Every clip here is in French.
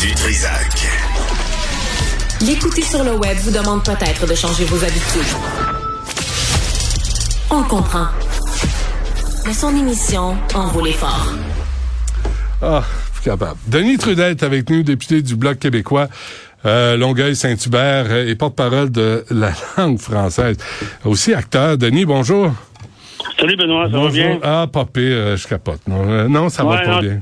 Du Trisac. L'écouter sur le web vous demande peut-être de changer vos habitudes. On comprend. Mais son émission en vaut l'effort. Ah, plus capable. Denis Trudel est avec nous, député du Bloc québécois. Euh, Longueuil-Saint-Hubert euh, et porte-parole de la langue française. Aussi acteur. Denis, bonjour. Salut Benoît, ça bonjour. va bien? Ah, pas pire, euh, je capote. Non, euh, non ça va pas non, bien.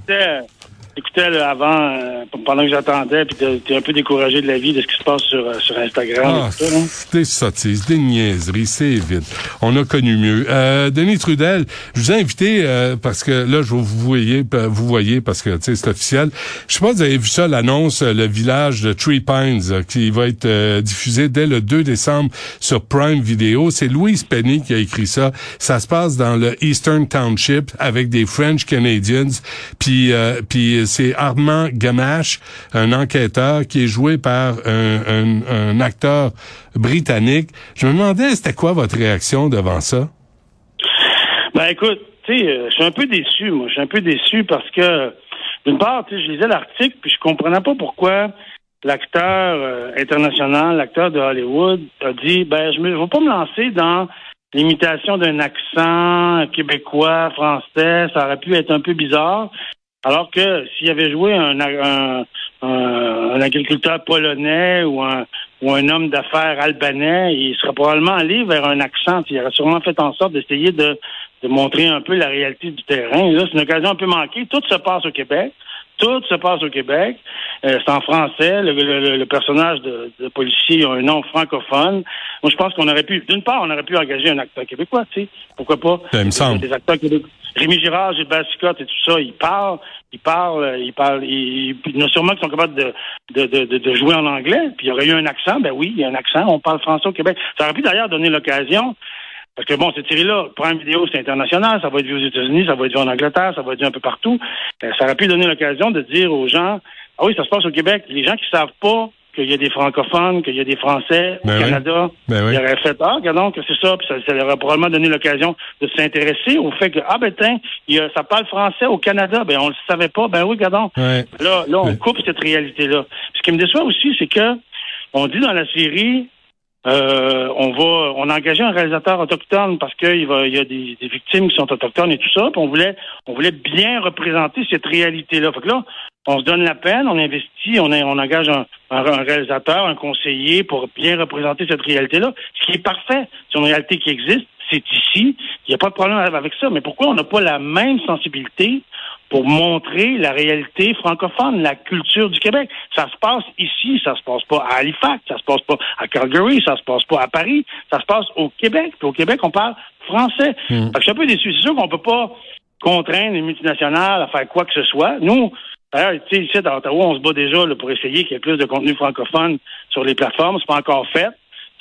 J'écoutais, là, avant, euh, pendant que j'attendais, puis t'es- un peu découragé de la vie, de ce qui se passe sur, euh, sur Instagram. Ah, tout ça, des sottises, des niaiseries, c'est vite. On a connu mieux. Euh, Denis Trudel, je vous ai invité euh, parce que là, je vous voyez, vous voyez parce que c'est officiel. Je sais pas si vous avez vu ça, l'annonce, euh, le village de Three Pines qui va être diffusé dès le 2 décembre sur Prime Video. C'est Louise Penny qui a écrit ça. Ça se passe dans le Eastern Township avec des French Canadians. Puis, euh, puis c'est Armand Gamache, un enquêteur qui est joué par un, acteur britannique. Je me demandais, c'était quoi votre réaction devant ça? Ben écoute, tu sais, euh, je suis un peu déçu, moi. Je suis un peu déçu parce que, d'une part, tu sais, je lisais l'article, puis je comprenais pas pourquoi l'acteur euh, international, l'acteur de Hollywood, a dit, ben, je ne vais pas me lancer dans l'imitation d'un accent québécois, français, ça aurait pu être un peu bizarre. Alors que s'il avait joué un, un, un, un agriculteur polonais ou un, ou un homme d'affaires albanais, il serait probablement allé vers un accent. Il aurait sûrement fait en sorte d'essayer de, de montrer un peu la réalité du terrain. Là, c'est une occasion un peu manquée. Tout se passe au Québec. Tout se passe au Québec. Euh, c'est en français. Le, le- le personnage de, de policier a un nom francophone. Moi, je pense qu'on aurait pu, d'une part, on aurait pu engager un acteur québécois, tu sais. Pourquoi pas? Ben, il me semble. Des acteurs québécois. Rémi Girard, Gilbert Sicotte et tout ça, ils parlent, ils parlent, ils parlent, ils, il y en a sûrement qui sont capables de, de, de, de- de jouer en anglais. Puis il y aurait eu un accent, ben oui, il y a un accent, on parle français au Québec. Ça aurait pu d'ailleurs donner l'occasion parce que bon, cette série-là, Prime Vidéo, c'est international, ça va être vu aux États-Unis, ça va être vu en Angleterre, ça va être vu un peu partout. Euh, ça aurait pu donner l'occasion de dire aux gens, ah oui, ça se passe au Québec. Les gens qui savent pas qu'il y a des francophones, qu'il y a des Français Ben au oui. Canada, Ben oui. ils auraient fait, ah, regardons que c'est ça, puis ça, ça leur aurait probablement donné l'occasion de s'intéresser au fait que, ah ben tiens, a- ça parle français au Canada, ben on le savait pas, ben oui, regardons. Ouais. Là, là, on coupe cette réalité-là. Ce qui me déçoit aussi, c'est que on dit dans la série, euh, on va, on a engagé un réalisateur autochtone parce qu'il il y a des, victimes qui sont autochtones et tout ça. Puis on voulait, on voulait bien représenter cette réalité-là. Fait que là, on se donne la peine, on investit, on, engage un, un- un réalisateur, un conseiller pour bien représenter cette réalité-là. Ce qui est parfait, c'est une réalité qui existe, c'est ici. Il n'y a pas de problème avec ça. Mais pourquoi on n'a pas la même sensibilité pour montrer la réalité francophone, la culture du Québec. Ça se passe ici, ça se passe pas à Halifax, ça se passe pas à Calgary, ça se passe pas à Paris, ça se passe au Québec. Puis au Québec, on parle français. Mm. Fait que je suis un peu déçu. C'est sûr qu'on peut pas contraindre les multinationales à faire quoi que ce soit. Nous, d'ailleurs, tu sais, ici, à Ottawa, on se bat déjà là, pour essayer qu'il y ait plus de contenu francophone sur les plateformes. C'est pas encore fait.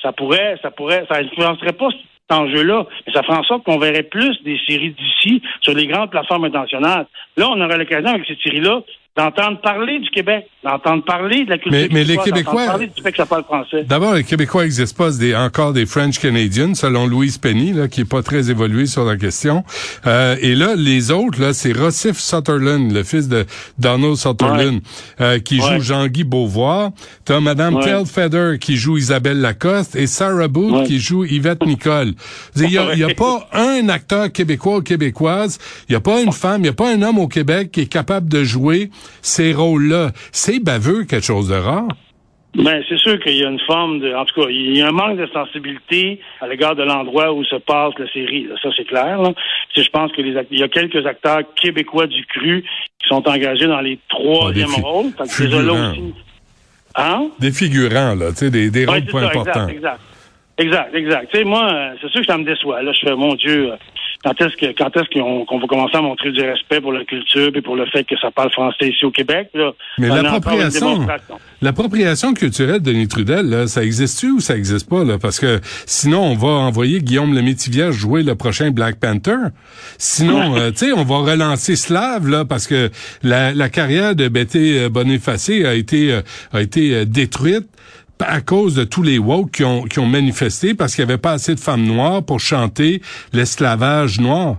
Ça pourrait, ça pourrait, ça influencerait pas enjeu-là, mais ça ferait en sorte qu'on verrait plus des séries d'ici sur les grandes plateformes internationales. Là, on aurait l'occasion avec cette série-là d'entendre parler du Québec, d'entendre parler de la culture Mais- mais les Québécois- d'entendre parler du fait que ça parle français. D'abord, les Québécois n'existent pas des, encore des French Canadians, selon Louise Penny, là, qui est pas très évolué sur la question. Euh, et là, les autres, là, c'est Rossif Sutherland, le fils de Donald Sutherland, euh, qui joue. Jean-Guy Beauvoir. T'as Madame Ouais. Telfeder qui joue Isabelle Lacoste et Sarah Booth qui joue Yvette Nicole. Il y a, y a pas un acteur québécois ou québécoise, il y a pas une femme, il y a pas un homme au Québec qui est capable de jouer ces rôles-là. C'est baveux, quelque chose de rare. Ben, c'est sûr qu'il y a une forme de, en tout cas, il y a un manque de sensibilité à l'égard de l'endroit où se passe la série. Ça, c'est clair. Là. Je pense que les il y a quelques acteurs québécois du cru qui sont engagés dans les troisièmes Ah, rôles. Figurants. aussi. Hein? Des figurants, là, tu sais, des, des Ouais, rôles pas ça, importants. exact, exact. Exact, exact. Tu sais, moi, euh, c'est sûr que ça me déçoit. Là, je fais, mon Dieu, euh, quand est-ce que quand est-ce qu'on va commencer à montrer du respect pour la culture et pour le fait que ça parle français ici au Québec? Là, Mais l'appropriation, l'appropriation culturelle de Denis Trudel, là, ça existe-tu ou ça existe pas, là? Parce que sinon, on va envoyer Guillaume Lemaitre jouer le prochain Black Panther. Sinon, euh, tu sais, on va relancer Slav, là, parce que la, la carrière de Betty euh, Bonifacé a été, euh, a été détruite à cause de tous les woke qui ont, qui ont manifesté parce qu'il n'y avait pas assez de femmes noires pour chanter l'esclavage noir.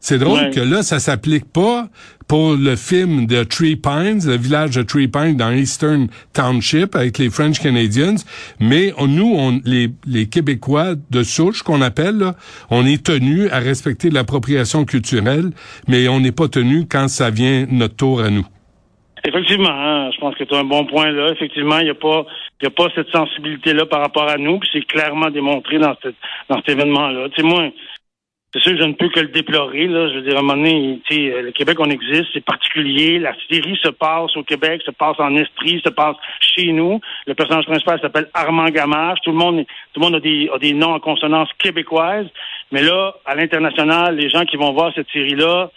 C'est drôle Ouais. que là, ça s'applique pas pour le film de Tree Pines, le village de Tree Pines dans Eastern Township avec les French Canadians. Mais nous, on, les, les Québécois de souche qu'on appelle, on est tenus à respecter l'appropriation culturelle, mais on n'est pas tenu quand ça vient notre tour à nous. Effectivement, hein, je pense que tu as un bon point là. Effectivement, il n'y a pas a pas cette sensibilité-là par rapport à nous, puis c'est clairement démontré dans, cet événement-là. Tu sais, moi, c'est sûr, je ne peux que le déplorer. Là. Je veux dire, à un moment donné, euh, le Québec, on existe, c'est particulier. La série se passe au Québec, se passe en Estrie, se passe chez nous. Le personnage principal s'appelle Armand Gamache. Tout le monde, tout le monde a des, a des noms en consonance québécoise. Mais là, à l'international, les gens qui vont voir cette série-là,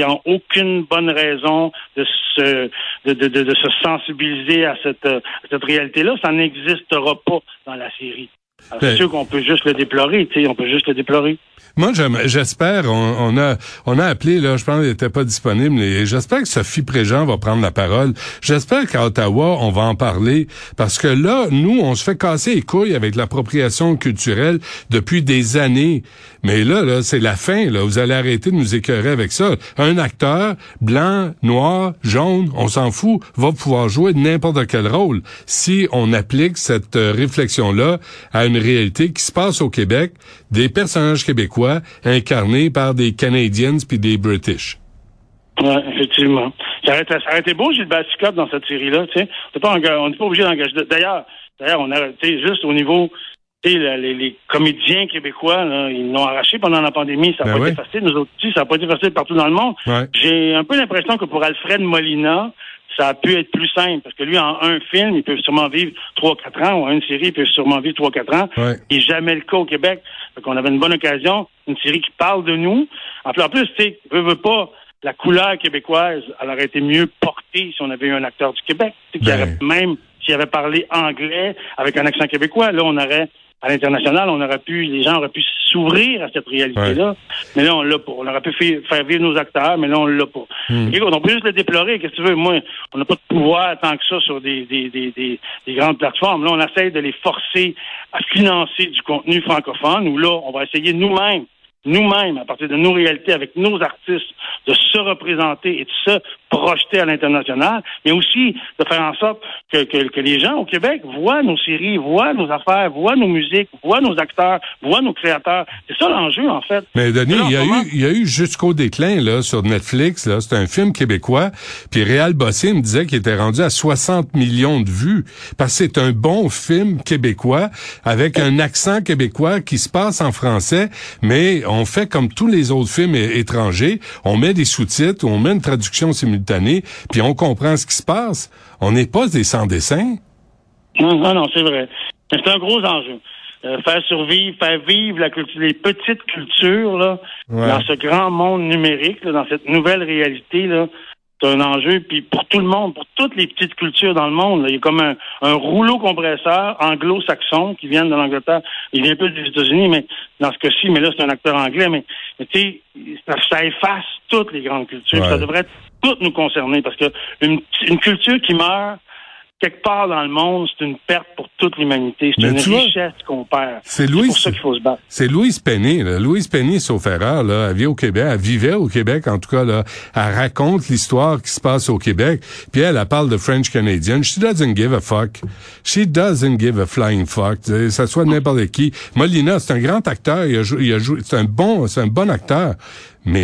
ils n'ont aucune bonne raison de se, de, se sensibiliser à cette, à cette réalité-là. Ça n'existera pas dans la série. C'est ben, sûr qu'on peut juste le déplorer, tu sais, on peut juste le déplorer. Moi, j'espère, on, a on a appelé, là, je pense qu'il n'était pas disponible, et j'espère que Sophie Préjean va prendre la parole. J'espère qu'à Ottawa, on va en parler, parce que là, nous, on se fait casser les couilles avec l'appropriation culturelle depuis des années. Mais là, là, c'est la fin, là. Vous allez arrêter de nous écœurer avec ça. Un acteur, blanc, noir, jaune, on s'en fout, va pouvoir jouer n'importe quel rôle si on applique cette euh, réflexion-là à une réalité qui se passe au Québec, des personnages québécois incarnés par des Canadiens puis des British. Oui, effectivement. Ça aurait, ça été beau, Gilles Scott, dans cette série-là. On n'est pas obligé d'engager. D'ailleurs, d'ailleurs, on a, juste au niveau les, les, comédiens québécois, là, ils l'ont arraché pendant la pandémie. Ça n'a ben pas été facile. Nous autres aussi, ça n'a pas été facile partout dans le monde. J'ai un peu l'impression que pour Alfred Molina, ça a pu être plus simple parce que lui, en un film, il peut sûrement vivre trois, quatre ans, ou en une série, il peut sûrement vivre trois, quatre ans. Ouais. Et jamais le cas au Québec. Donc, on avait une bonne occasion, une série qui parle de nous. En plus, en plus tu sais, veut, veut pas, la couleur québécoise, elle aurait été mieux portée si on avait eu un acteur du Québec, qui ben. aurait même, s'il avait parlé anglais avec un accent québécois, là, on aurait à l'international, on aurait pu, les gens auraient pu s'ouvrir à cette réalité-là. Mais là, on l'a pas. On aurait pu faire vivre nos acteurs, mais là, on l'a pas. Hmm. on peut juste le déplorer. Qu'est-ce que tu veux? Moi, on n'a pas de pouvoir tant que ça sur des, des, des, des, des grandes plateformes. Là, on essaie de les forcer à financer du contenu francophone, où là, on va essayer nous-mêmes nous-mêmes, à partir de nos réalités, avec nos artistes, de se représenter et de se projeter à l'international, mais aussi de faire en sorte que, que, les gens au Québec voient nos séries, voient nos affaires, voient nos musiques, voient nos acteurs, voient nos créateurs. C'est ça l'enjeu, en fait. Mais Denis, il y, a eu, il y a eu jusqu'au déclin là sur Netflix, là, c'est un film québécois, puis Réal Bossé me disait qu'il était rendu à 60 millions de vues, parce que c'est un bon film québécois, avec un accent québécois qui se passe en français, mais on fait comme tous les autres films étrangers, on met des sous-titres, on met une traduction simultanée, puis on comprend ce qui se passe. On n'est pas des sans-dessins. Non, non, non c'est vrai. C'est un gros enjeu. Euh, faire survivre, faire vivre la culture, les petites cultures là, dans ce grand monde numérique, dans cette nouvelle réalité là, c'est un enjeu. Puis pour tout le monde, pour toutes les petites cultures dans le monde, il y a comme un, rouleau compresseur anglo-saxon qui vient de l'Angleterre. Il vient un peu des États-Unis, mais dans ce cas-ci, mais là, c'est un acteur anglais. Mais, tu sais, ça, efface toutes les grandes cultures. Ça devrait toutes nous concerner parce que une culture qui meurt, quelque part dans le monde, c'est une perte pour toute l'humanité. C'est une richesse qu'on perd. C'est pour ça qu'il faut se battre. C'est Louise Penny. Là. Louise Penny, sauf erreur, là, elle vit au Québec. Elle vivait au Québec, en tout cas. Là. Elle raconte l'histoire qui se passe au Québec. Puis elle, elle parle de French Canadian. She doesn't give a fuck. She doesn't give a flying fuck. Ça soit n'importe qui. Molina, c'est un grand acteur. Il a joué, il a joué, c'est un bon, c'est un bon acteur. Mais,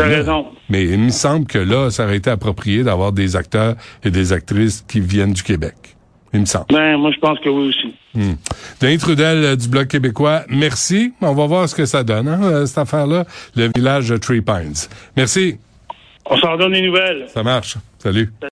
mais il me semble que là, ça aurait été approprié d'avoir des acteurs et des actrices qui viennent du Québec il me semble. Ben, moi, je pense que oui aussi. Hmm. Denis Trudel euh, du Bloc québécois, merci. On va voir ce que ça donne, hein, euh, cette affaire-là, le village de Tree Pines. Merci. On s'en donne des nouvelles. Ça marche. Salut.